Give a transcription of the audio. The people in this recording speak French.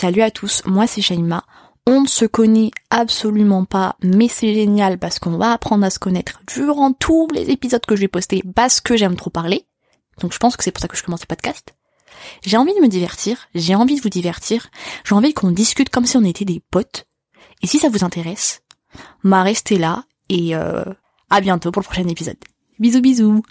Salut à tous, moi c'est Shaima. On ne se connaît absolument pas, mais c'est génial parce qu'on va apprendre à se connaître durant tous les épisodes que je vais poster parce que j'aime trop parler. Donc je pense que c'est pour ça que je commence le podcast. J'ai envie de me divertir, j'ai envie de vous divertir, j'ai envie qu'on discute comme si on était des potes. Et si ça vous intéresse, bah restez là et euh, à bientôt pour le prochain épisode. Bisous bisous